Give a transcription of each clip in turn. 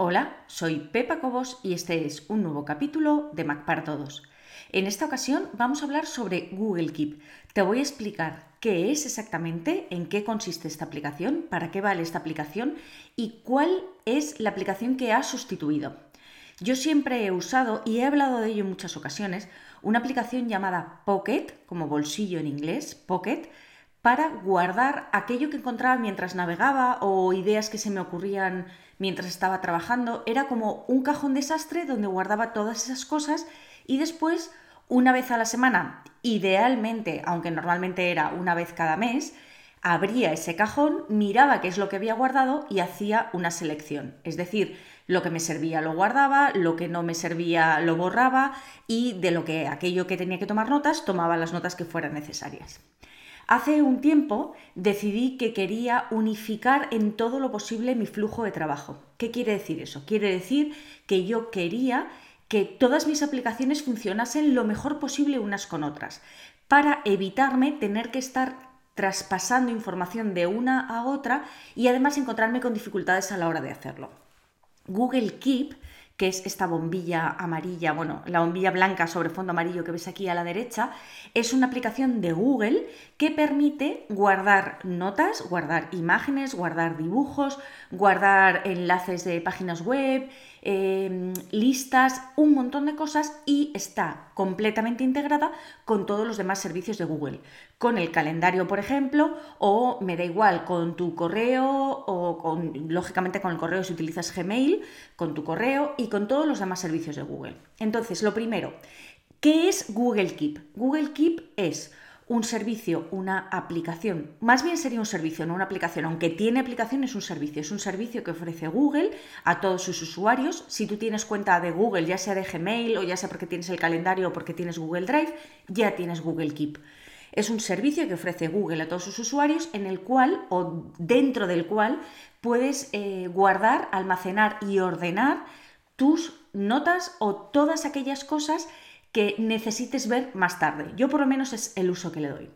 Hola, soy Pepa Cobos y este es un nuevo capítulo de Mac para Todos. En esta ocasión vamos a hablar sobre Google Keep. Te voy a explicar qué es exactamente, en qué consiste esta aplicación, para qué vale esta aplicación y cuál es la aplicación que ha sustituido. Yo siempre he usado, y he hablado de ello en muchas ocasiones, una aplicación llamada Pocket, como bolsillo en inglés, Pocket, para guardar aquello que encontraba mientras navegaba o ideas que se me ocurrían mientras estaba trabajando. Era como un cajón desastre donde guardaba todas esas cosas y después, una vez a la semana, idealmente, aunque normalmente era una vez cada mes, abría ese cajón, miraba qué es lo que había guardado y hacía una selección. Es decir, lo que me servía lo guardaba, lo que no me servía lo borraba y de lo que aquello que tenía que tomar notas, tomaba las notas que fueran necesarias. Hace un tiempo decidí que quería unificar en todo lo posible mi flujo de trabajo. ¿Qué quiere decir eso? Quiere decir que yo quería que todas mis aplicaciones funcionasen lo mejor posible unas con otras, para evitarme tener que estar traspasando información de una a otra y además encontrarme con dificultades a la hora de hacerlo. Google Keep que es esta bombilla amarilla, bueno, la bombilla blanca sobre fondo amarillo que ves aquí a la derecha, es una aplicación de Google que permite guardar notas, guardar imágenes, guardar dibujos, guardar enlaces de páginas web, Em, listas, un montón de cosas y está completamente integrada con todos los demás servicios de Google. Con el calendario, por ejemplo, o me da igual, con tu correo o con, lógicamente con el correo si utilizas Gmail, con tu correo con todos los demás servicios de Google. Entonces, lo primero, ¿qué es Google Keep? Google Keep es un servicio, una aplicación. Más bien sería un servicio, no una aplicación. Aunque tiene aplicación, es un servicio. Es un servicio que ofrece Google a todos sus usuarios. Si tú tienes cuenta de Google, ya sea de Gmail o ya sea porque tienes el calendario o porque tienes Google Drive, ya tienes Google Keep. Es un servicio que ofrece Google a todos sus usuarios en el cual o dentro del cual puedes eh, guardar, almacenar y ordenar tus notas o todas aquellas cosas que necesites ver más tarde. Yo por lo menos es el uso que le doy.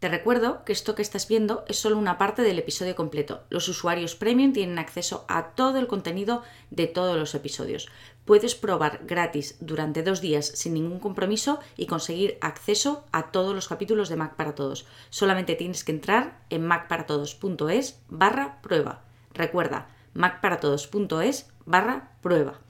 Te recuerdo que esto que estás viendo es solo una parte del episodio completo. Los usuarios premium tienen acceso a todo el contenido de todos los episodios. Puedes probar gratis durante dos días sin ningún compromiso y conseguir acceso a todos los capítulos de Mac para Todos. Solamente tienes que entrar en macparatodos.es barra prueba. Recuerda, macparatodos.es barra prueba.